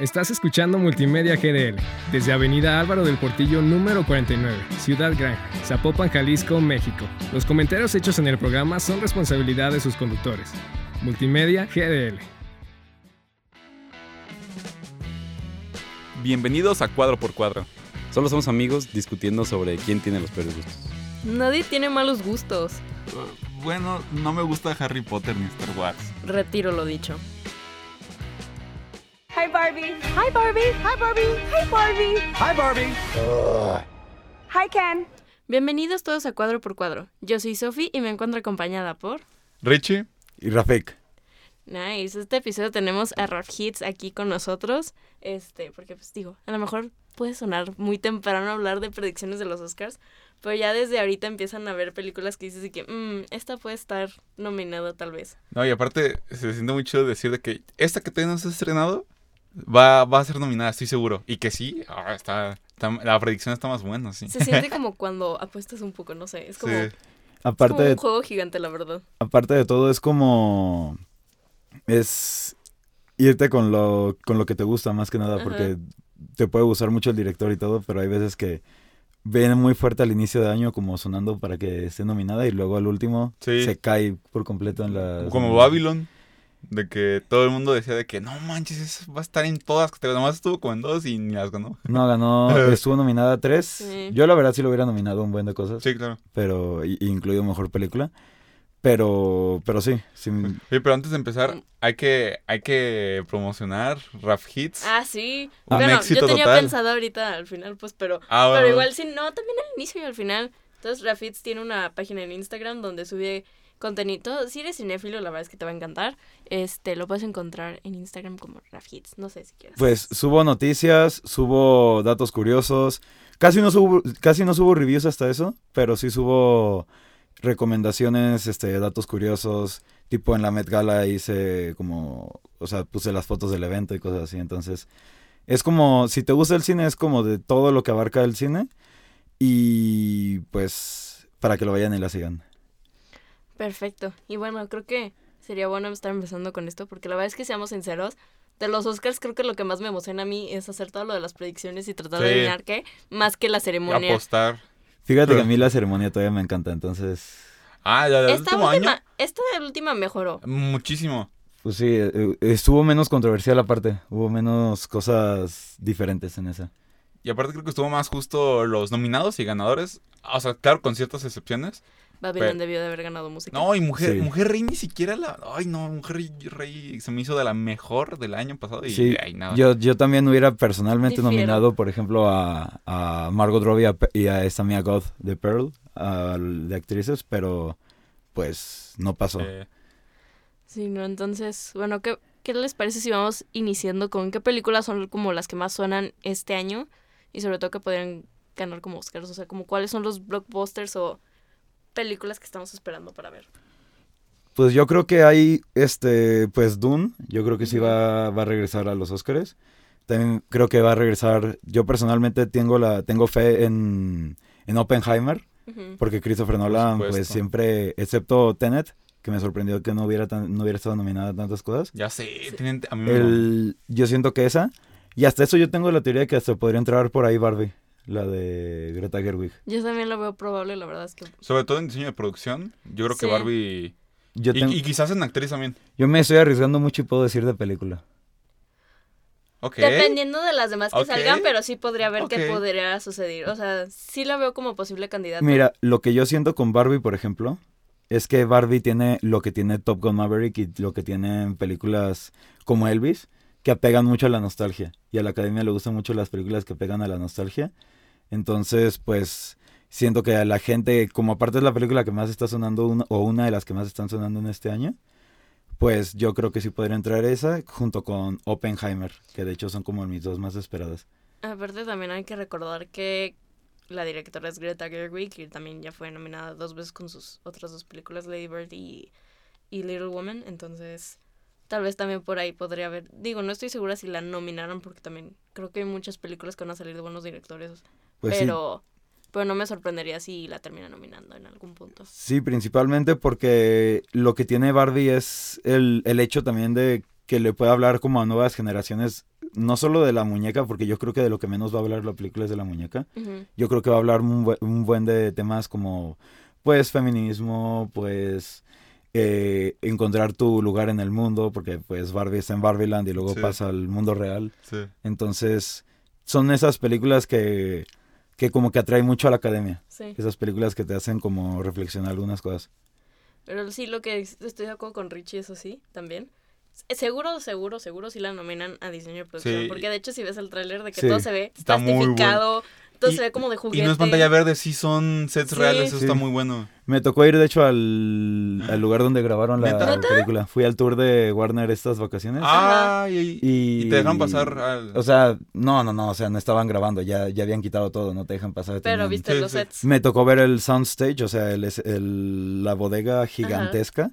Estás escuchando Multimedia GDL desde Avenida Álvaro del Portillo número 49, Ciudad Gran, Zapopan, Jalisco, México. Los comentarios hechos en el programa son responsabilidad de sus conductores. Multimedia GDL. Bienvenidos a Cuadro por Cuadro. Solo somos amigos discutiendo sobre quién tiene los peores gustos. Nadie tiene malos gustos. Bueno, no me gusta Harry Potter ni Star Wars. Retiro lo dicho. Hi Barbie. Hi Barbie. Hi Barbie. Hi Barbie. Hi Barbie. Hi Ken. Bienvenidos todos a Cuadro por Cuadro. Yo soy Sophie y me encuentro acompañada por... Richie. Y Rafik. Nice. Este episodio tenemos a Raf Hits aquí con nosotros. Este, porque pues digo, a lo mejor puede sonar muy temprano hablar de predicciones de los Oscars, pero ya desde ahorita empiezan a ver películas que dices y que, mmm, esta puede estar nominada tal vez. No, y aparte se siente muy chido decir de que esta que todavía no se ha estrenado va, va a ser nominada, estoy seguro. Y que sí, ah, está, está- la predicción está más buena, sí. Se siente como cuando apuestas un poco, no sé, es como, Sí. es Aparte como de, un juego gigante, la verdad. aparte de todo, es como. Es irte con lo, con lo que te gusta, más que nada, Ajá. porque te puede gustar mucho el director y todo, pero hay veces que viene muy fuerte al inicio de año, como sonando para que esté nominada, y luego al último Sí. se cae por completo en la. Como Babylon. De que todo el mundo decía de que no manches, eso va a estar en todas. Nomás estuvo como en dos y ni las ganó. No, ganó, estuvo nominada a tres. Sí. Yo la verdad sí lo hubiera nominado un buen de cosas, Sí, claro. pero y- incluido mejor película. Pero, pero sí, sí, Oye, pero antes de empezar, hay que, hay que promocionar Raf Hits. Ah, sí. Un bueno, éxito yo tenía total. pensado ahorita al final, pues, pero, Ah, bueno. pero igual sí, no, también al inicio y al final. Entonces, Rafits tiene una página en Instagram donde sube contenido. Si eres cinéfilo, la verdad es que te va a encantar. Este, lo puedes encontrar en Instagram como Rafits. No sé si quieres. Pues subo noticias, subo datos curiosos. Casi no subo, casi no subo reviews hasta eso, pero sí subo recomendaciones, este, datos curiosos. Tipo en la Met Gala hice como, o sea, puse las fotos del evento y cosas así. Entonces, es como, si te gusta el cine, es como de todo lo que abarca el cine. Y pues, para que lo vayan y la sigan. Perfecto. Y bueno, creo que sería bueno estar empezando con esto, porque la verdad es que seamos sinceros. De los Oscars, creo que lo que más me emociona a mí es hacer todo lo de las predicciones y tratar de adivinar qué, más que la Y ceremonia. apostar. Fíjate que a mí la ceremonia todavía me encanta, entonces, Ah, ya, ya, el Esta último última, año. esta de la última mejoró. Muchísimo. pues sí, eh, estuvo menos controversial aparte. Hubo menos cosas diferentes en esa. Y aparte creo que estuvo más justo los nominados y ganadores. O sea, claro, con ciertas excepciones. Babylon Pero- debió de haber ganado música. No, y Mujer, Sí. Mujer Rey ni siquiera la... Ay, no, Mujer Rey, Rey se me hizo de la mejor del año pasado y Sí, ay, nada. yo, yo también hubiera personalmente Difiero. nominado, por ejemplo, a, a Margot Robbie a y a esta Mia Goth de Pearl, a- de actrices, pero pues no pasó. Eh, Sí, no, entonces, bueno, ¿qué, ¿qué les parece si vamos iniciando con qué películas son como las que más suenan este año? Y sobre todo que podrían ganar como Oscars, o sea, como cuáles son los blockbusters o películas que estamos esperando para ver. Pues yo creo que hay, este, pues Dune, yo creo que sí va, va a regresar a los Oscars. También creo que va a regresar, yo personalmente tengo, la, tengo fe en, en Oppenheimer, porque Christopher Nolan, pues siempre, excepto Tenet, que me sorprendió que no hubiera, tan- no hubiera estado nominada a tantas cosas. ya sé, tienen- a mí me... El, yo siento que esa. Y hasta eso yo tengo la teoría de que hasta podría entrar por ahí Barbie, la de Greta Gerwig. Yo también lo veo probable, la verdad es que... Sobre todo en diseño de producción, yo creo que. Barbie... Yo, Y, tengo- y quizás en actriz también. yo me estoy arriesgando mucho y puedo decir de película. Ok. Dependiendo de las demás que salgan, pero sí podría ver qué Ok. podría suceder. O sea, sí la veo como posible candidata. Mira, lo que yo siento con Barbie, por ejemplo, es que Barbie tiene lo que tiene Top Gun Maverick y lo que tienen películas como Elvis, que apegan mucho a la nostalgia. Y a la academia le gustan mucho las películas que pegan a la nostalgia. Entonces, pues, siento que a la gente, como aparte es la película que más está sonando, o una de las que más están sonando en este año, pues yo creo que sí podría entrar esa junto con Oppenheimer, que de hecho son como mis dos más esperadas. Aparte también hay que recordar que la directora es Greta Gerwig y también ya fue nominada dos veces con sus otras dos películas, Lady Bird y, y Little Woman, entonces tal vez también por ahí podría haber, digo, no estoy segura si la nominaron porque también creo que hay muchas películas que van a salir de buenos directores, Pues sí. pero, pero no me sorprendería si la termina nominando en algún punto. Sí, principalmente porque lo que tiene Barbie es el, el hecho también de que le puede hablar como a nuevas generaciones no solo de la muñeca, porque yo creo que de lo que menos va a hablar la película es de la muñeca. Yo creo que va a hablar un, un buen de temas como, pues, feminismo, pues, eh, encontrar tu lugar en el mundo, porque, pues, Barbie está en Barbieland y luego Sí. pasa al mundo real. Sí. Entonces, son esas películas que, que como que atraen mucho a la academia. Sí. Esas películas que te hacen como reflexionar algunas cosas. Pero sí, lo que es- estoy de acuerdo con Richie, eso sí, también. Seguro, seguro, seguro sí la nominan a diseño de producción. Sí. Porque de hecho, si ves el tráiler de que Sí. todo se ve Está muy bueno. Todo Y- se ve como de juguete. Y no es pantalla verde, sí son sets Sí. reales, eso Sí. está muy bueno. Me tocó ir, de hecho, al, al lugar donde grabaron la ¿Neta? película. Fui al tour de Warner estas vacaciones. Ay, y, y, y te dejan pasar al... O sea, no, no, no, o sea, no estaban grabando, ya, ya habían quitado todo, no te dejan pasar. Pero viste Sí, los sí. sets. Me tocó ver el soundstage, o sea, el, la bodega gigantesca.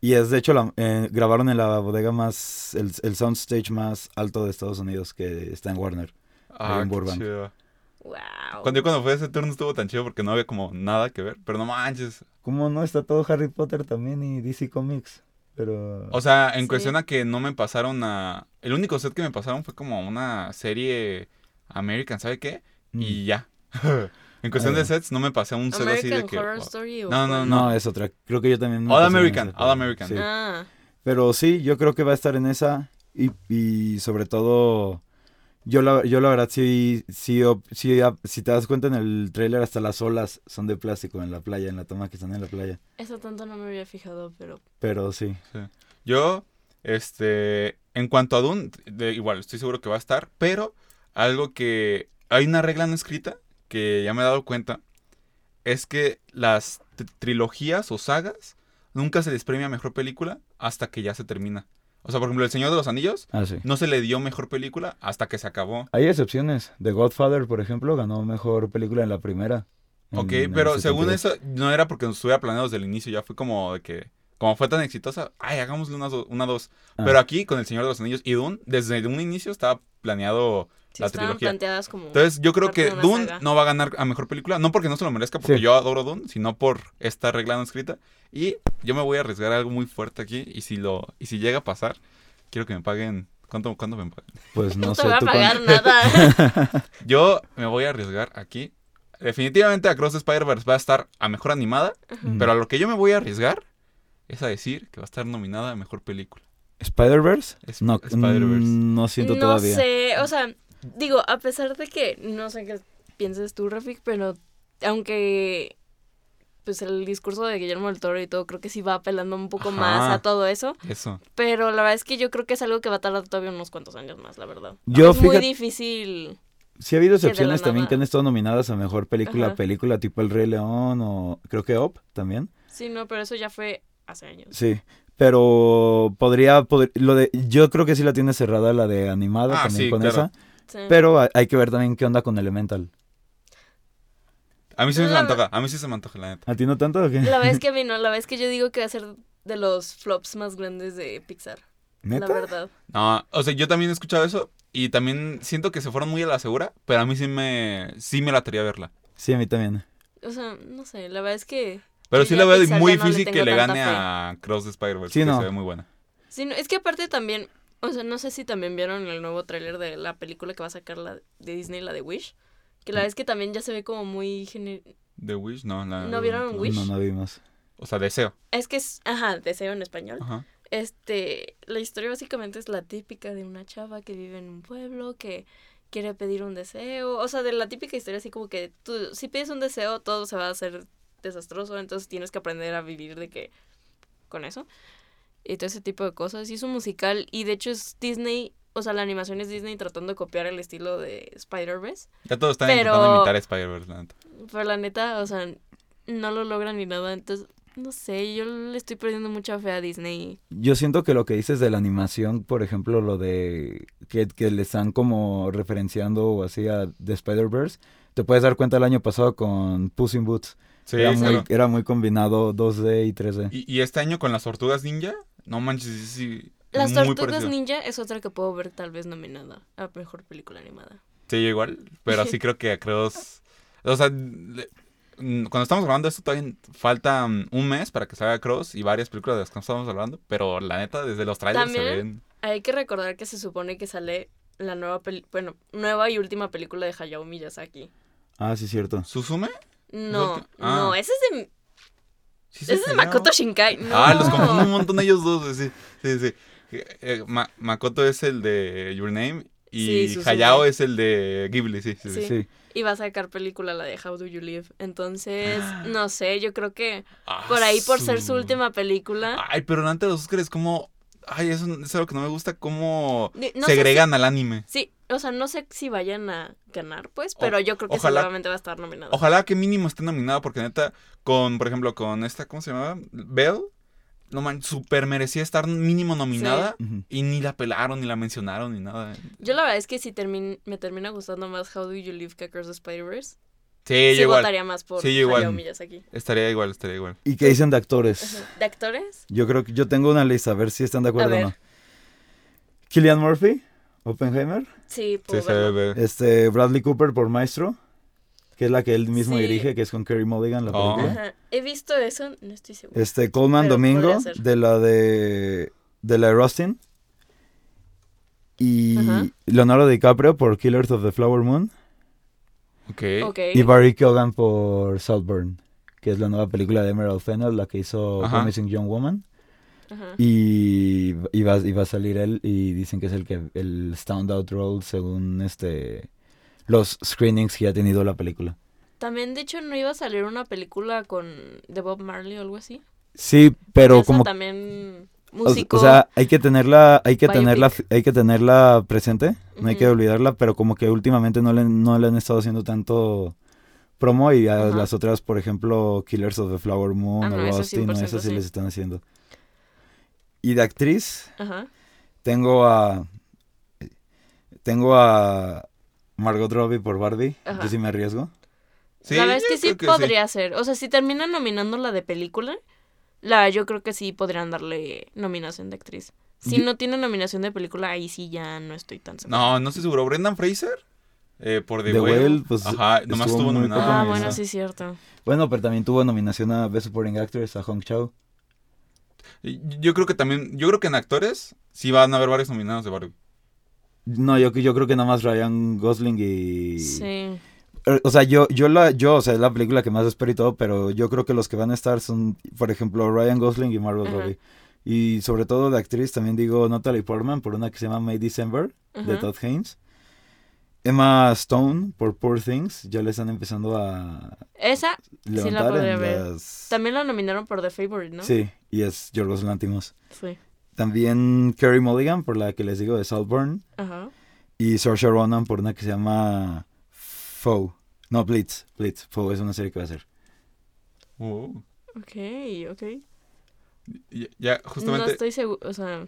Y es de hecho, la, eh, grabaron en la bodega más, el, el soundstage más alto de Estados Unidos que está en Warner. ah, en qué Burbank. chido. Wow. Cuando yo cuando fue a ese tour no estuvo tan chido porque no había como nada que ver. Pero no manches. ¿Cómo no? Está todo Harry Potter también y DC Comics. Pero... O sea, en Sí. cuestión a que no me pasaron a... El único set que me pasaron fue como una serie American, ¿sabe qué? Mm. Y ya. en cuestión Ah, de ya. sets no me pasé a un set así de que... Horror Story o No, no, cuál? No, es otra. Creo que yo también... me All American, All American. sí. Ah, Pero sí, yo creo que va a estar en esa. Y, y sobre todo, yo la, yo la verdad sí, sí, sí, ap- si te das cuenta en el tráiler, hasta las olas son de plástico en la playa, en la toma que están en la playa. eso tanto no me había fijado, pero Pero sí. Yo, este, en cuanto a Dune, de, igual, estoy seguro que va a estar, pero algo que hay una regla no escrita que ya me he dado cuenta, es que las trilogías o sagas nunca se les premia mejor película hasta que ya se termina. O sea, por ejemplo, El Señor de los Anillos Ah, sí. no se le dio mejor película hasta que se acabó. Hay excepciones. The Godfather, por ejemplo, ganó mejor película en la primera. en- Ok, en pero según 72. eso, no era porque nos estuviera planeado desde el inicio, ya fue como de que, como fue tan exitosa, ay, hagámosle una, do- una dos. Ah. Pero aquí, con El Señor de los Anillos y Dune, desde un inicio estaba planeado sí la trilogía. planteadas como... Entonces, yo creo que Dune saga. no va a ganar a mejor película, no porque no se lo merezca, porque Sí. yo adoro Dune, sino por esta regla no escrita. Y yo me voy a arriesgar a algo muy fuerte aquí, y si lo y si llega a pasar, quiero que me paguen. ¿Cuánto, cuánto me pagan? Pues no, no, sé. te voy a tú pagar cuán- nada. Yo me voy a arriesgar aquí. Definitivamente Across the Spider-Verse va a estar a mejor animada, Mm. pero a lo que yo me voy a arriesgar es a decir que va a estar nominada a mejor película. ¿Spider-Verse? Es- No, Spider-Verse. mm, no siento no todavía. sé, o sea, digo, a pesar de que no sé qué pienses tú, Rafik, pero aunque pues el discurso de Guillermo del Toro y todo creo que sí va apelando un poco Ajá. más a todo eso, Eso. pero la verdad es que yo creo que es algo que va a tardar todavía unos cuantos años más, la verdad. Yo, es muy difícil. Sí ha habido que excepciones también nada. que han estado nominadas a mejor película, Ajá. película tipo El Rey León o creo que Op también. Sí, no, pero eso ya fue hace años. Sí, pero podría, pod- lo de, yo creo que sí la tiene cerrada la de animada Ah, también sí, con claro. esa, Sí. pero hay- que ver también qué onda con Elemental. A mí sí se me antoja, a mí sí se me antoja, la neta. ¿A ti no tanto o qué? La verdad es que a mí no, la verdad es que yo digo que va a ser de los flops más grandes de Pixar, ¿Neta? la verdad. No, o sea, yo también he escuchado eso y también siento que se fueron muy a la segura, pero a mí sí me, sí me la ver Sí, a mí también. O sea, no sé, la verdad es que... Pero sí la veo muy ya no le difícil que le gane fe. a Cross the Spider-Verse, Sí, que no. se ve muy buena. Sí, no, es que aparte también, o sea, no sé si también vieron el nuevo tráiler de la película que va a sacar la de Disney, la de Wish, que la verdad es que también ya se ve como muy... The Wish, no. La, ¿No vieron Wish? No, no vimos. O sea, Deseo. Es que es, ajá, deseo en español. Ajá. Este, la historia básicamente es la típica de una chava que vive en un pueblo, que quiere pedir un deseo, o sea, de la típica historia así como que tú, si pides un deseo, todo se va a hacer desastroso, entonces tienes que aprender a vivir de que, con eso, y todo ese tipo de cosas, y es un musical, y de hecho es Disney, o sea, la animación es Disney tratando de copiar el estilo de Spider-Verse, Ya todos están Pero- intentando imitar a Spider-Verse, la neta. pero la neta, o sea, no lo logran ni nada, entonces, no sé, yo le estoy perdiendo mucha fe a Disney. Yo siento que lo que dices de la animación, por ejemplo, lo de que, que le están como referenciando o así a The Spider-Verse, te puedes dar cuenta el año pasado con Puss in Boots. Sí, era, muy, claro. era muy combinado 2D y 3D. Y, y este año con las tortugas ninja, no manches, sí, Las muy Tortugas parecido. Ninja es otra que puedo ver tal vez nominada a mejor película animada. Sí, yo igual, pero sí creo que a Cross... O sea, le- mm, cuando estamos grabando esto todavía falta mm, un mes para que salga Cross y varias películas de las que estamos hablando, pero la neta, desde los trailers se También- ven... Hay que recordar que se supone que sale la nueva peli bueno, nueva y última película de Hayao Miyazaki. Ah, sí, cierto. ¿Susume? No, ah. no, ese es de, Sí, ese es. Makoto Shinkai. No. Ah, los confundo un montón ellos dos. Sí, sí, sí. Eh, eh, Ma- Makoto es el de Your Name y Sí. Hayao es el de Ghibli, sí, sí, sí. Y va a sacar película la de How Do You Live. Entonces, Ah. no sé, yo creo que Ah, por ahí por ser su última película. Ay, pero antes de los Oscars como... Ay, eso es algo que no me gusta, cómo no segregan al anime. Sí, o sea, no sé si vayan a ganar, pues, O- pero yo creo que ojalá- seguramente va a estar nominado. Ojalá que mínimo esté nominado, porque neta, con, por ejemplo, con esta, ¿cómo se llamaba? Belle, no man, súper merecía estar mínimo nominada y ni la pelaron, ni la mencionaron, ni nada. Yo la verdad es que si termin- me termina gustando más How Do You Live que Across the Spider-Verse, Sí, sí, yo igual. votaría más por Sí, yo igual. Miyazaki. Estaría igual, estaría igual. ¿Y qué dicen de actores? ¿De actores? Yo creo que yo tengo una lista, a ver si están de acuerdo A o no. Killian Murphy, Oppenheimer. Sí, Sí, se ve. Este, Bradley Cooper por Maestro, que es la que él mismo Sí. dirige, que es con Kerry Mulligan, la Oh. película. Ajá. He visto eso, no estoy segura. Este, Coleman Pero Domingo, de la de, de la de Rustin. Y Ajá. Leonardo DiCaprio por Killers of the Flower Moon. Ok. Ok. Y Barry Keoghan por Saltburn, que es la nueva película de Emerald Fennell, la que hizo Ajá. Promising Young Woman. Ajá. Y, y, va, y va a salir él y dicen que es el que el standout role según este los screenings que ha tenido la película. También, de hecho, no iba a salir una película con de Bob Marley o algo así. Sí, pero Esa como también músico. o sea, hay que tenerla hay que Biopic. tenerla hay que tenerla presente, no hay que olvidarla, pero como que últimamente no le no le han estado haciendo tanto promo y a las otras, por ejemplo, Killers of the Flower Moon Ah, no, o eso no, 100% esas sí sí. les están haciendo. Y de actriz, Ajá. Tengo a. Tengo a. Margot Robbie por Barbie. Ajá. Yo sí me arriesgo. Sí, la verdad es que sí podría ser. O sea, si terminan nominando la de película, la yo creo que sí podrían darle nominación de actriz. Si Yo- no tiene nominación de película, ahí sí ya no estoy tan segura. No, no estoy seguro. Brendan Fraser eh, por The, The Whale. Whale, pues, Ajá, nomás estuvo estuvo nominado. Ah, nominada. bueno, sí es cierto. Bueno, pero también tuvo nominación a Best Supporting Actress a Hong Chow. Yo creo que también, yo creo que en actores sí van a haber varios nominados de Barbie. No, yo, yo creo que nada más Ryan Gosling y. Sí. Eh, O sea, yo, yo la, yo, o sea, es la película que más espero y todo, pero yo creo que los que van a estar son, por ejemplo, Ryan Gosling y Margot. Robbie. Y sobre todo de actriz también digo Natalie Portman por una que se llama May December de. Todd Haynes. Emma Stone por Poor Things, ya le están empezando a Esa levantar podría en ver. las... también la nominaron por The Favorite, ¿no? Sí, y es Yorgos Lantimos. Sí. También Kerry Mulligan por la que les digo de Saltburn. Ajá. Y Saoirse Ronan por una que se llama Foe. No, Blitz. Blitz. Foe es una serie que va a ser. Uh, Ok, ok. ya, ya, No justamente. estoy segura, o sea,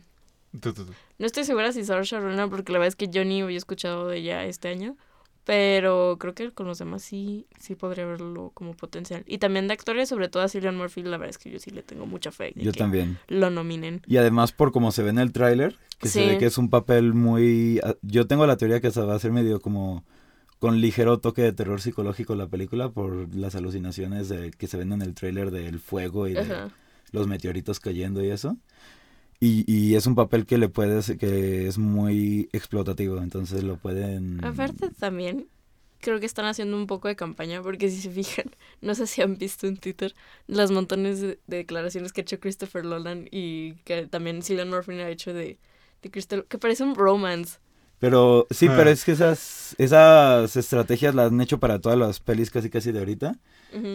tú, tú, tú. no estoy segura si Saoirse Ronan, porque la verdad es que yo ni había escuchado de ella este año. Pero creo que con los demás sí, sí podría verlo como potencial. Y también de actores, sobre todo a Cillian Murphy, la verdad es que yo sí le tengo mucha fe de Yo que también. lo nominen. Y además por como se ve en el tráiler, que se Sí. ve que es un papel muy... ah, Yo tengo la teoría que se va a ser medio como con ligero toque de terror psicológico la película por las alucinaciones de, que se ven en el tráiler del fuego y de Ajá. los meteoritos cayendo y eso. Y, y es un papel que le puedes, que es muy explotativo, entonces lo pueden... Aparte también, creo que están haciendo un poco de campaña, porque si se fijan, no sé si han visto en Twitter las montones de, de declaraciones que ha hecho Christopher Nolan y que también Cillian Murphy ha hecho de, de Crystal, que parece un romance. Pero sí, Ah. pero es que esas, esas estrategias las han hecho para todas las pelis casi casi de ahorita.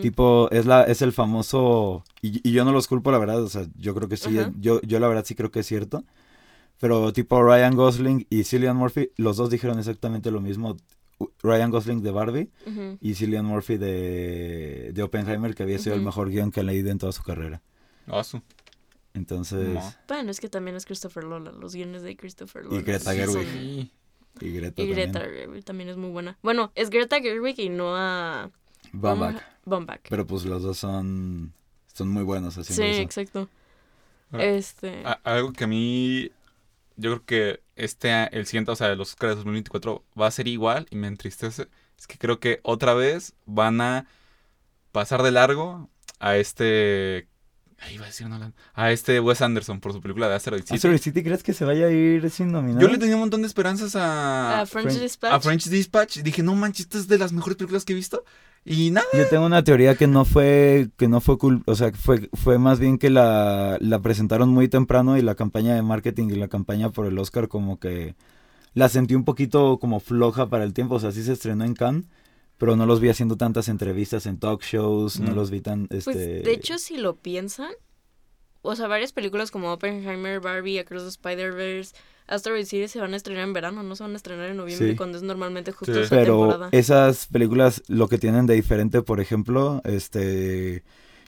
Tipo, es la, es el famoso, y, y yo no los culpo la verdad, o sea, yo creo que sí, yo, yo la verdad sí creo que es cierto. Pero tipo Ryan Gosling y Cillian Murphy, los dos dijeron exactamente lo mismo. Ryan Gosling de Barbie y Cillian Murphy de, de Oppenheimer, que había sido el mejor guion que han leído en toda su carrera. Su. Entonces, No. Bueno, es que también es Christopher Nolan, los guiones de Christopher Y Nolan. Greta sí Gerwig. son- Sí. y Greta Y Greta también. Gerwig también es muy buena. Bueno, es Greta Gerwig y no a... Baumbach. Baumbach. Pero pues los dos son, son muy buenos Sí, haciendo eso. exacto. Este... A- algo que a mí, yo creo que este, el siguiente, o sea, los Oscars de 2024 va a ser igual y me entristece. Es que creo que otra vez van a pasar de largo a este, Ahí iba a decir Nolan. A este Wes Anderson por su película de Asteroid City. Asteroid City, ¿crees que se vaya a ir sin nominar? Yo le tenía un montón de esperanzas a, A French French- Dispatch. a French Dispatch. Dije, no manches, esta es de las mejores películas que he visto. Y nada. Yo tengo una teoría que no fue, que no fue cool, o sea, que fue, fue más bien que la, la presentaron muy temprano y la campaña de marketing y la campaña por el Oscar como que la sentí un poquito como floja para el tiempo, o sea, sí se estrenó en Cannes, pero no los vi haciendo tantas entrevistas en talk shows, no Mm. los vi tan, Pues, este... de hecho, si lo piensan, o sea, varias películas como Oppenheimer, Barbie, Across the Spider-Verse, Asteroid City se van a estrenar en verano, no se van a estrenar en noviembre, Sí. cuando es normalmente justo Sí. esa Pero temporada. esas películas lo que tienen de diferente, por ejemplo, este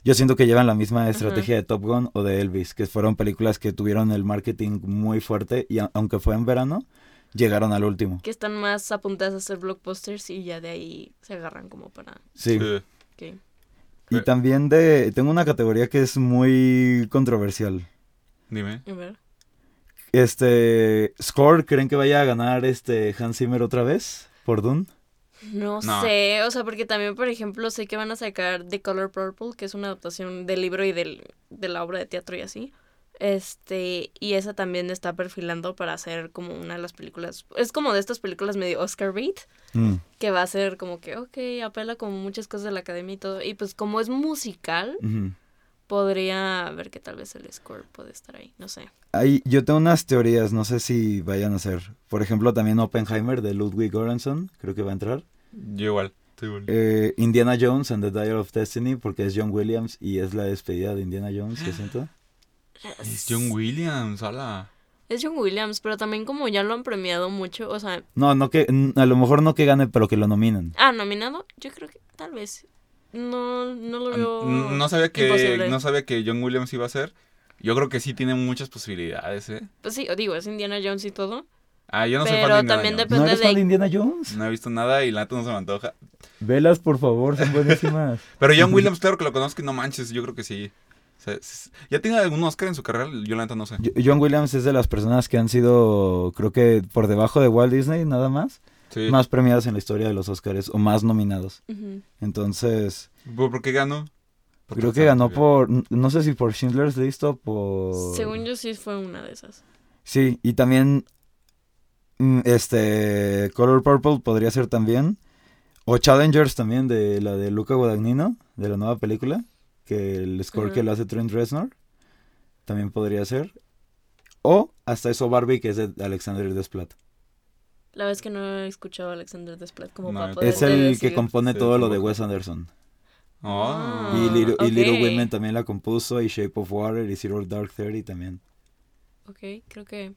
yo siento que llevan la misma estrategia de Top Gun o de Elvis, que fueron películas que tuvieron el marketing muy fuerte y aunque fue en verano, llegaron al último. Que están más apuntadas a hacer blockbusters y ya de ahí se agarran como para... Sí. Y también de tengo una categoría que es muy controversial. Dime. A ver. Este Score, ¿creen que vaya a ganar este Hans Zimmer otra vez por Dune? No, No. sé, o sea, porque también, por ejemplo, sé que van a sacar The Color Purple, que es una adaptación del libro y del, de la obra de teatro y así. Este, y esa también está perfilando para hacer como una de las películas. Es como de estas películas medio Oscar bait, Mm. que va a ser como que, ok, apela como muchas cosas de la academia y todo. Y pues como es musical, podría ver que tal vez el score puede estar ahí, no sé. Ahí, yo tengo unas teorías, no sé si vayan a ser. Por ejemplo, también Oppenheimer de Ludwig Göransson, creo que va a entrar. Yo igual. estoy igual. Eh, Indiana Jones and the Dial of Destiny, porque es John Williams y es la despedida de Indiana Jones, yo siento. Es John Williams, hola. Es John Williams, pero también como ya lo han premiado mucho, o sea, No, no que, a lo mejor no que gane, pero que lo nominen. ah, nominado, yo creo que tal vez. No, no lo veo. N- No sabía que imposible. no sabía que John Williams iba a ser. Yo creo que sí tiene muchas posibilidades, ¿eh? Pues sí, digo, es Indiana Jones y todo. Ah, yo no soy Pero fan de Indiana también Jones. ¿No Depende eres de- fan de Indiana Jones? No he visto nada y la neta no se me antoja. Velas, por favor, son buenísimas. Pero John Williams, claro que lo conozco y no manches, yo creo que sí. O sea, s- ¿Ya tiene algún Oscar en su carrera? Yo la neta no sé. Jo- John Williams es de las personas que han sido, creo que por debajo de Walt Disney, nada más, Sí. más premiadas en la historia de los Oscars o más nominados. Entonces, ¿Por, qué ganó? Por creo que ganó por, no sé si por Schindler's List o por... Según yo sí fue una de esas. Sí, y también mm, este Color Purple podría ser también o Challengers también de la de Luca Guadagnino de la nueva película que el score que lo hace Trent Reznor también podría ser o hasta eso Barbie que es de Alexander Desplat. La vez que no he escuchado a Alexander Desplat como No, Es el que compone Sí, todo lo de. Wes Anderson. Oh. y, Little, y Little. Women también la compuso y Shape of Water y Zero Dark Thirty también. Ok, creo que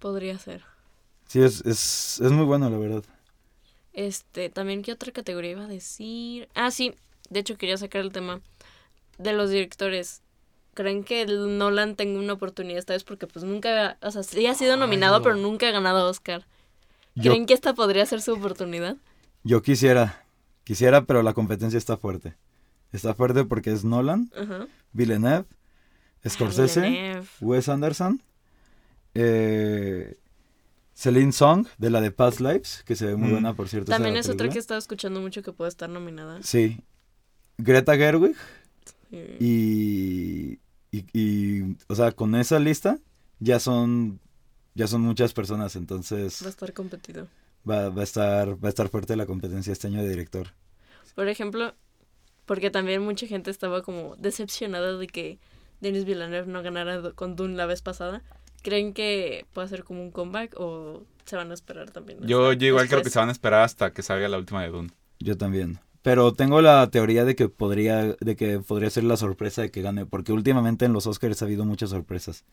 podría ser. Sí, es, es, es muy bueno la verdad. Este, también, ¿qué otra categoría iba a decir? Ah, sí, de hecho quería sacar el tema de los directores. ¿Creen que Nolan tenga una oportunidad esta vez? Porque pues nunca, o sea, sí ha sido nominado, no. pero nunca ha ganado Oscar. Yo, ¿Creen que esta podría ser su oportunidad? yo quisiera, quisiera, pero la competencia está fuerte. Está fuerte porque es Nolan. Villeneuve, Scorsese, Ah, Villeneuve. Wes Anderson, eh, Celine Song, de la de Past Lives, que se ve muy Mm. buena, por cierto. También es otra que he estado escuchando mucho que puede estar nominada. Sí. Greta Gerwig. Y, y, y, o sea, con esa lista ya son, ya son muchas personas, entonces Va a estar competido. va, va a estar, va a estar fuerte la competencia este año de director. Por ejemplo, porque también mucha gente estaba como decepcionada de que Denis Villeneuve no ganara con Dune la vez pasada. ¿Creen que puede ser como un comeback o se van a esperar también? Yo, yo igual creo que se van a esperar hasta que salga la última de Dune. Yo también. Pero tengo la teoría de que podría, de que podría ser la sorpresa de que gane, porque últimamente en los Oscars ha habido muchas sorpresas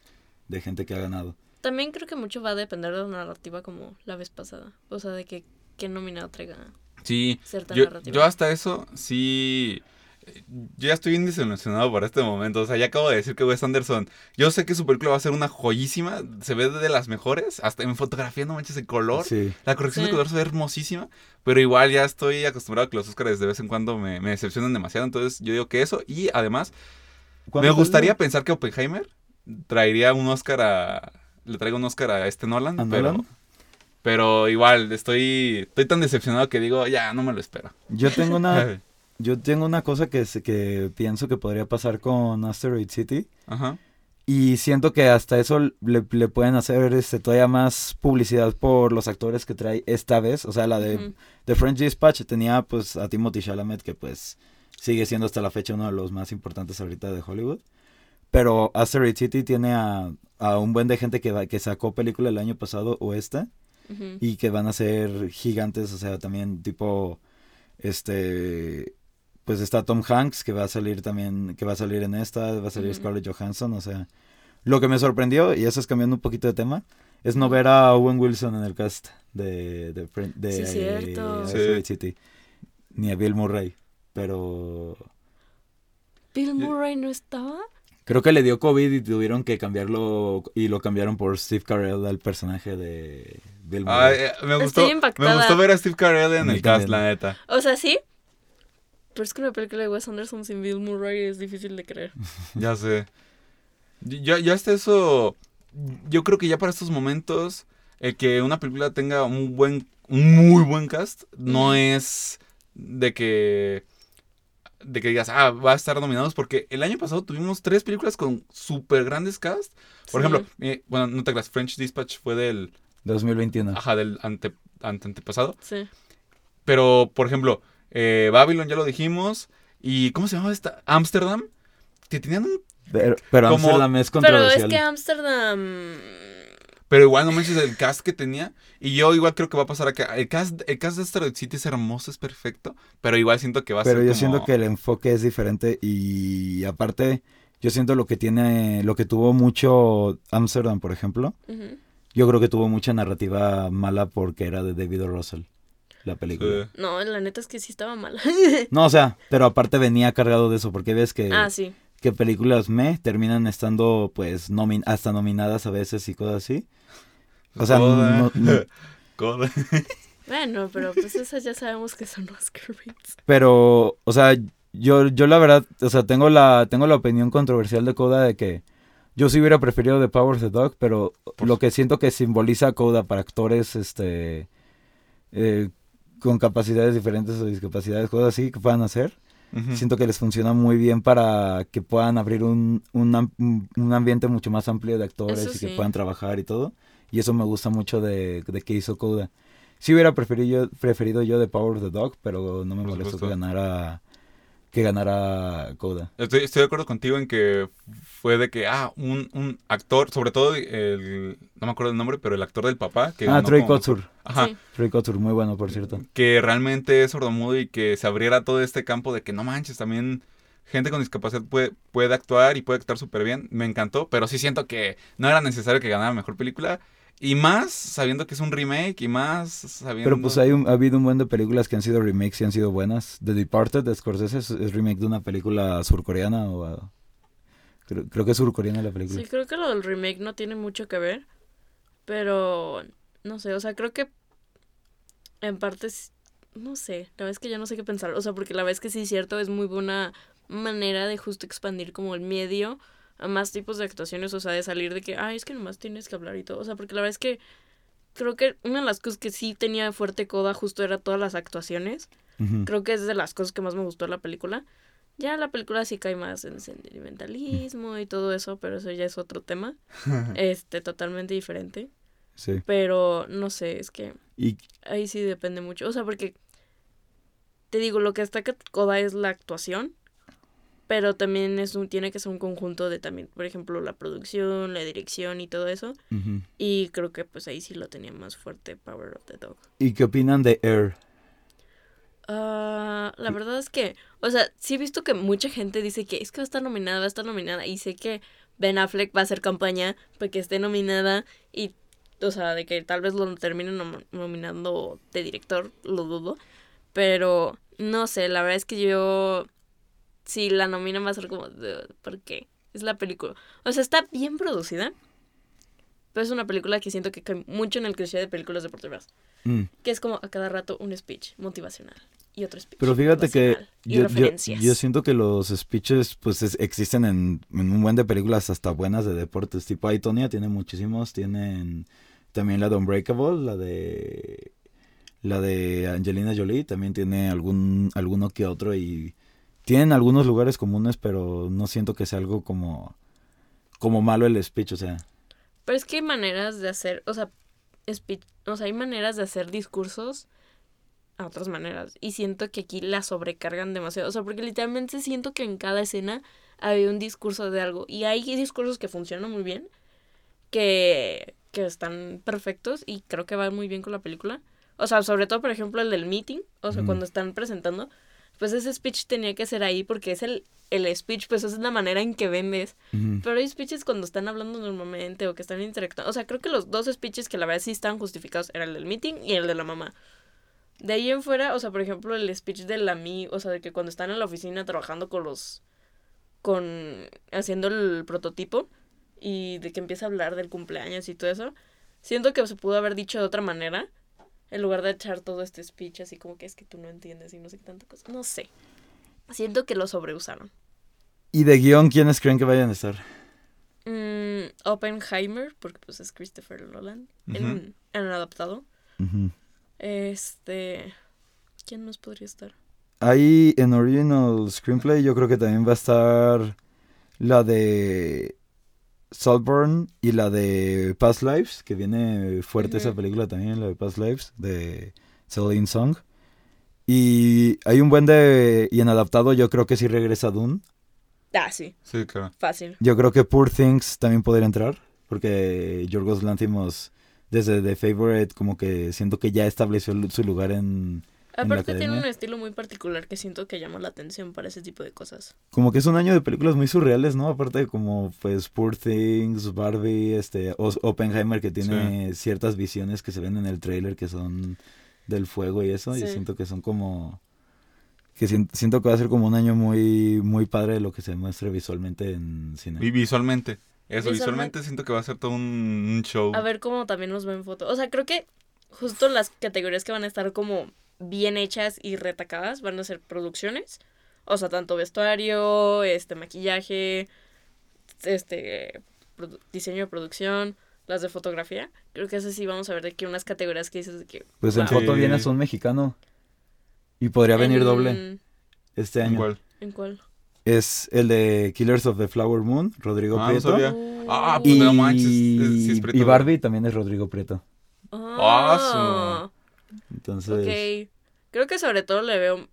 de gente que ha ganado. También creo que mucho va a depender de la narrativa como la vez pasada. O sea, de que qué nominado traiga Sí, cierta yo, narrativa. yo hasta eso sí. Yo ya estoy bien desilusionado por este momento. O sea, ya acabo de decir que Wes Anderson. Yo sé que su película va a ser una joyísima. Se ve de las mejores. Hasta en fotografía, no manches el color. Sí. La corrección de color se ve hermosísima. Pero igual ya estoy acostumbrado a que los Oscars de vez en cuando me, me decepcionan demasiado. Entonces yo digo que eso. Y además, me ¿Cuándo gustaría salió? pensar que Oppenheimer traería un Oscar a. Le traiga un Oscar a este Nolan. ¿A pero, Nolan? pero igual, estoy, estoy tan decepcionado que digo, ya, no me lo espero. Yo tengo una, yo tengo una cosa que, se- que pienso que podría pasar con Asteroid City. Ajá. Y siento que hasta eso le, le pueden hacer este, todavía más publicidad por los actores que trae esta vez. O sea, la de, Ujú. de French Dispatch tenía pues a Timothy Chalamet, que pues sigue siendo hasta la fecha uno de los más importantes ahorita de Hollywood. Pero Asteroid City tiene a, a un buen de gente que, va- que sacó película el año pasado o esta y que van a ser gigantes, o sea, también tipo este pues está Tom Hanks que va a salir también que va a salir en esta, va a salir. Scarlett Johansson, o sea, lo que me sorprendió y eso es cambiando un poquito de tema, es no ver a Owen Wilson en el cast de de, de Sí, cierto. Sí. City ni a Bill Murray, pero Bill Murray no estaba. creo que le dio COVID y tuvieron que cambiarlo y lo cambiaron por Steve Carell al personaje de Bill Murray. Ay, eh, me gustó, me impactada. gustó ver a Steve Carell en el cast, la neta. O sea, sí. Pero es que una película de Wes Anderson sin Bill Murray es difícil de creer. Ya sé. Ya, ya hasta eso. Yo creo que ya para estos momentos, el que una película tenga un buen, un muy buen cast, no es de que. De que digas, ah, va a estar nominados. Porque el año pasado tuvimos tres películas con súper grandes cast. Por Sí. ejemplo, eh, bueno, no te creas, French Dispatch fue del. 2021. Ajá, del ante, ante- antepasado. Sí. Pero, por ejemplo, eh, Babylon ya lo dijimos. ¿Y cómo se llamaba esta? Amsterdam. Que tenían un Pero, pero Como- Amsterdam es Pero es controversial. que Amsterdam. Pero igual no manches el cast que tenía. Y yo igual creo que va a pasar acá. El cast, el cast de Asteroid City es hermoso, es perfecto. Pero igual siento que va a Pero ser yo como- siento que el enfoque es diferente y aparte yo siento lo que tiene, lo que tuvo mucho Amsterdam, por ejemplo. Yo creo que tuvo mucha narrativa mala porque era de David O. Russell, la película. Sí. No, la neta es que sí estaba mala. No, o sea, pero aparte venía cargado de eso, porque ves que, ah, sí. que películas me terminan estando pues nomin hasta nominadas a veces y cosas así. O sea, Coda. no-. Bueno, pero pues esas ya sabemos que son Oscar baits. Pero, o sea, yo, yo la verdad, o sea, tengo la, tengo la opinión controversial de Coda de que yo sí hubiera preferido The Power of the Dog, pero lo que siento que simboliza Coda para actores, este, eh, con capacidades diferentes o discapacidades, cosas así que puedan hacer, siento que les funciona muy bien para que puedan abrir un, un, un- ambiente mucho más amplio de actores Eso y que puedan trabajar y todo. Y eso me gusta mucho de, de que hizo Coda. Sí hubiera preferido yo, preferido yo The Power of the Dog, pero no me Por molestó que ganara, que ganara Coda. Estoy, estoy de acuerdo contigo en que fue de que, ah, un, un actor, sobre todo el, no me acuerdo el nombre, pero el actor del papá. Que Ah, ganó Troy Kotsur. Ajá. Sí. Troy Kotsur, muy bueno, por cierto. que realmente es sordomudo y que se abriera todo este campo de que no manches, también gente con discapacidad puede, puede actuar y puede actuar súper bien. Me encantó, pero sí siento que no era necesario que ganara mejor película. Y más sabiendo que es un remake y más sabiendo... Pero pues hay un- ha habido un buen de películas que han sido remakes y han sido buenas. The Departed de Scorsese es, es remake de una película surcoreana o... ah, creo, creo que es surcoreana la película. Sí, creo que lo del remake no tiene mucho que ver. Pero, no sé, o sea, creo que en parte, s- no sé, la verdad es que ya no sé qué pensar. O sea, porque la verdad es que sí es cierto, es muy buena manera de justo expandir como el medio a más tipos de actuaciones, o sea, de salir de que, ay, es que nomás tienes que hablar y todo. O sea, porque la verdad es que creo que una de las cosas que sí tenía fuerte coda justo era todas las actuaciones. Creo que es de las cosas que más me gustó de la película. Ya la película sí cae más en sentimentalismo y todo eso, pero eso ya es otro tema. este, totalmente diferente. Sí. Pero no sé, es que Y ahí sí depende mucho. O sea, porque te digo, lo que destaca Coda es la actuación, pero también es un, tiene que ser un conjunto de también, por ejemplo, la producción, la dirección y todo eso. Y creo que pues ahí sí lo tenía más fuerte Power of the Dog. ¿Y qué opinan de Air? Ah, la verdad es que, o sea, sí he visto que mucha gente dice que es que va a estar nominada, va a estar nominada, y sé que Ben Affleck va a hacer campaña para que esté nominada, y, o sea, de que tal vez lo terminen nom- nominando de director, lo dudo, pero no sé, la verdad es que yo, si la nominan va a ser como, ¿por qué? Es la película, o sea, está bien producida, pero es una película que siento que cae mucho en el cliché de películas deportivas Mm. que es como a cada rato un speech motivacional y otro speech. Pero fíjate que yo, yo, siento que los speeches pues es- existen en, en un buen de películas hasta buenas de deportes. Tipo Aitonia tiene muchísimos. Tienen también la de Unbreakable, la de... La de Angelina Jolie también tiene algún alguno que otro y tienen algunos lugares comunes, pero no siento que sea algo como como malo el speech, o sea. Pero es que hay maneras de hacer, o sea, speech, o sea, hay maneras de hacer discursos a otras maneras. Y siento que aquí la sobrecargan demasiado. O sea, porque literalmente siento que en cada escena hay un discurso de algo. Y hay discursos que funcionan muy bien, que, que están perfectos y creo que van muy bien con la película. O sea, sobre todo, por ejemplo, el del meeting, o sea, cuando están presentando, pues ese speech tenía que ser ahí porque es el, el speech, pues es la manera en que vendes. Pero hay speeches cuando están hablando normalmente o que están interactuando. O sea, creo que los dos speeches que la verdad sí estaban justificados eran el del meeting y el de la mamá. De ahí en fuera, o sea, por ejemplo, el speech de la mi, o sea, de que cuando están en la oficina trabajando con los. con. haciendo el prototipo y de que empieza a hablar del cumpleaños y todo eso. Siento que se pudo haber dicho de otra manera en lugar de echar todo este speech así como que es que tú no entiendes y no sé qué tanta cosa. No sé. Siento que lo sobreusaron. Y de guion, ¿quiénes creen que vayan a estar? Mm, Oppenheimer, porque pues es Christopher Nolan, en, en adaptado. Este... ¿Quién más podría estar? Ahí en Original Screenplay yo creo que también va a estar la de Saltburn y la de Past Lives, que viene fuerte esa película también, la de Past Lives, de Celine Song. Y hay un buen de... Y en adaptado yo creo que sí regresa Dune. Ah, sí, Sí, claro. fácil. Yo creo que Poor Things también podría entrar, porque Yorgos Lanthimos desde The Favorite como que siento que ya estableció su lugar en... Aparte tiene un estilo muy particular que siento que llama la atención para ese tipo de cosas. Como que es un año de películas muy surreales, ¿no? Aparte de como pues Poor Things, Barbie, este Oppenheimer que tiene ciertas visiones que se ven en el trailer que son del fuego y eso, y Sí. siento que son como que sien- siento que va a ser como un año muy muy padre de lo que se muestre visualmente en cine. Y visualmente. Eso, Visualmente- visualmente siento que va a ser todo un, un show. A ver cómo también nos ven fotos. O sea, creo que justo las categorías que van a estar como bien hechas y retacadas van a ser producciones. O sea, tanto vestuario, este, maquillaje, este, diseño de producción, las de fotografía. Creo que esas sí vamos a ver de que unas categorías que dices de que... Pues en wow. foto Sí. viene un mexicano y podría venir En- doble este año. ¿En cuál? Es el de Killers of the Flower Moon, Rodrigo Ah, no Prieto. sabía. Ah, Uh. pues Y, no manches, es- sí es Prieto. y Barbie también es Rodrigo Prieto. Ah, Entonces, ok. Creo que sobre todo le veo...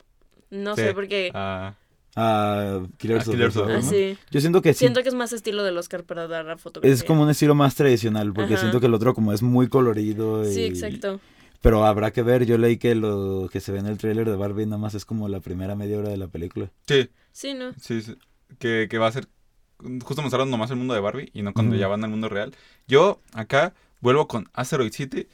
No Sí. sé, porque... Ah, a Killers, A of Killers the of the Flower Ah, sí. Yo siento que sí. Siento que es más estilo del Oscar para dar la fotografía. Es como un estilo más tradicional, porque Ajá. siento que el otro como es muy colorido. Y... Sí, exacto. Pero habrá que ver, yo leí que lo que se ve en el tráiler de Barbie nada más es como la primera media hora de la película. sí, Sí, ¿no? sí, sí. Que, que va a ser. Justo mostraron nomás el mundo de Barbie y no cuando ya van al mundo real. Yo acá vuelvo con Asteroid City.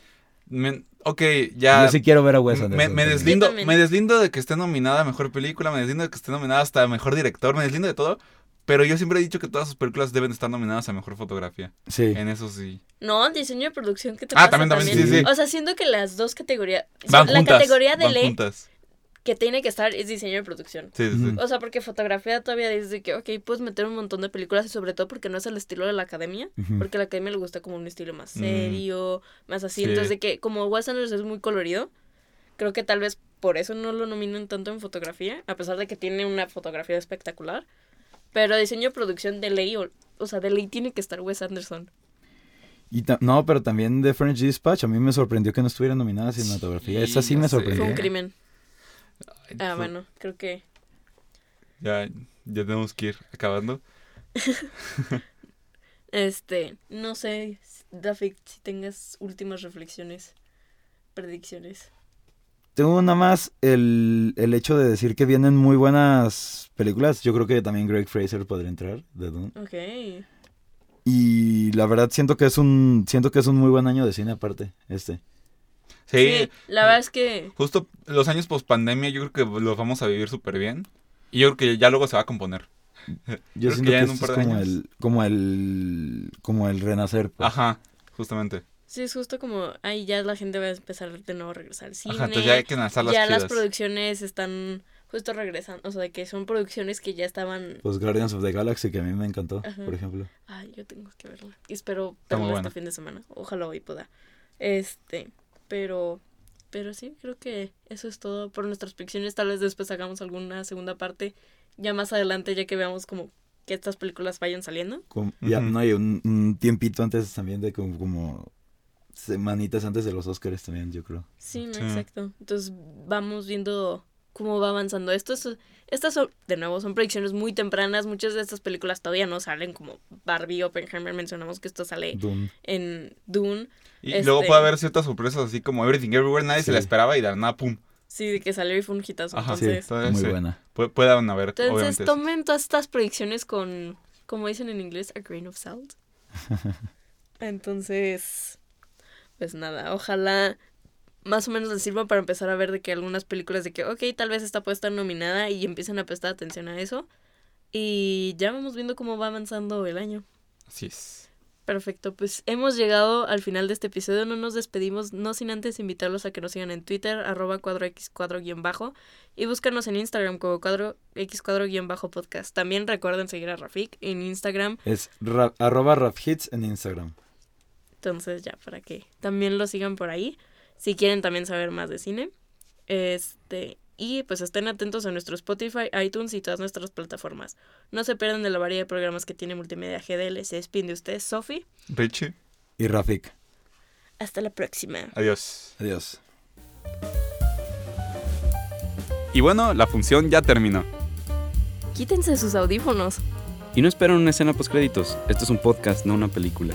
Me- ok, ya. Yo sí quiero ver a Wes Me, Anderson. me deslindo, me deslindo de que esté nominada a mejor película, me deslindo de que esté nominada hasta a mejor director, me deslindo de todo. Pero yo siempre he dicho que todas sus películas deben estar nominadas a mejor fotografía. Sí. En eso sí. No, diseño de producción, ¿qué te Ah, pasa también, también, sí, sí. O sea, siento que las dos categorías... Van la juntas. categoría de van ley juntas. Que tiene que estar es diseño de producción. Sí, sí, sí. Ujú. O sea, porque fotografía todavía dice que, ok, puedes meter un montón de películas y sobre todo porque no es el estilo de la academia. Porque a la academia le gusta como un estilo más serio, más así. Sí. Entonces, de que como Wes Anderson es muy colorido, creo que tal vez por eso no lo nominan tanto en fotografía, a pesar de que tiene una fotografía espectacular. Pero diseño de producción de ley, o, o sea, de ley tiene que estar Wes Anderson. Y no, pero también The French Dispatch, a mí me sorprendió que no estuviera nominada a cinematografía. Sí, Esa sí me sorprendió. Fue un crimen. Ay, Ah, bueno, creo que... Ya, ya tenemos que ir acabando. Este, no sé, David, si tengas últimas reflexiones, predicciones. Tengo nada más el, el hecho de decir que vienen muy buenas películas. Yo creo que también Greg Fraser podría entrar de Dune. Ok. Y la verdad siento que es un siento que es un muy buen año de cine aparte este. Sí, la verdad es que... justo los años post pandemia yo creo que los vamos a vivir súper bien. Y yo creo que ya luego se va a componer. Yo Creo siento que ya que, en un es como años. el como el como el renacer. pues. Ajá, justamente. Sí, es justo como, ahí ya la gente va a empezar de nuevo a regresar al cine. Ajá, entonces ya hay que lanzar las ya las chidas. producciones están justo regresando, o sea, de que son producciones que ya estaban... Los Guardians of the Galaxy que a mí me encantó, Ajá. por ejemplo. Ay, yo tengo que verla. Y espero verla este fin de semana. Ojalá hoy pueda. Este, pero Pero sí, creo que eso es todo por nuestras predicciones. Tal vez después hagamos alguna segunda parte ya más adelante, ya que veamos como que estas películas vayan saliendo. Como- ya no hay un, un tiempito antes también de como, como semanitas antes de los Oscars también, yo creo. Sí, no, Sí. exacto. Entonces vamos viendo cómo va avanzando esto. Es- estas son, de nuevo, son predicciones muy tempranas. Muchas de estas películas todavía no salen, como Barbie, Oppenheimer. Mencionamos que esto sale Dune. en Dune. Y Este- luego puede haber ciertas sorpresas así como Everything Everywhere, nadie se Sí. la esperaba y de nada, pum. Sí, de que salió y fue un hitazo. Ajá, Sí, entonces, Entonces, muy sí. buena. Pu- pueden haber, entonces obviamente. tomen todas estas predicciones con, como dicen en inglés, a grain of salt. Entonces, pues nada, ojalá más o menos les sirva para empezar a ver de que algunas películas de que, ok, tal vez esta puede estar nominada y empiecen a prestar atención a eso. Y ya vamos viendo cómo va avanzando el año. Así es. Perfecto, pues hemos llegado al final de este episodio, no nos despedimos, no sin antes invitarlos a que nos sigan en Twitter, arroba cuadro x cuadro guion bajo, y búscanos en Instagram como cuadro x cuadro guion bajo podcast. También recuerden seguir a Rafik en Instagram, Es ra- arroba rafhits en Instagram. entonces ya para que también lo sigan por ahí, si quieren también saber más de cine. Este, y pues estén atentos a nuestro Spotify, iTunes y todas nuestras plataformas. No se pierdan de la variedad de programas que tiene Multimedia GDL. Se despide de ustedes, Sofi. Richie, Y Rafik. Hasta la próxima. adiós. Adiós. Y bueno, la función ya terminó. Quítense sus audífonos. Y no esperen una escena post créditos. Esto es un podcast, no una película.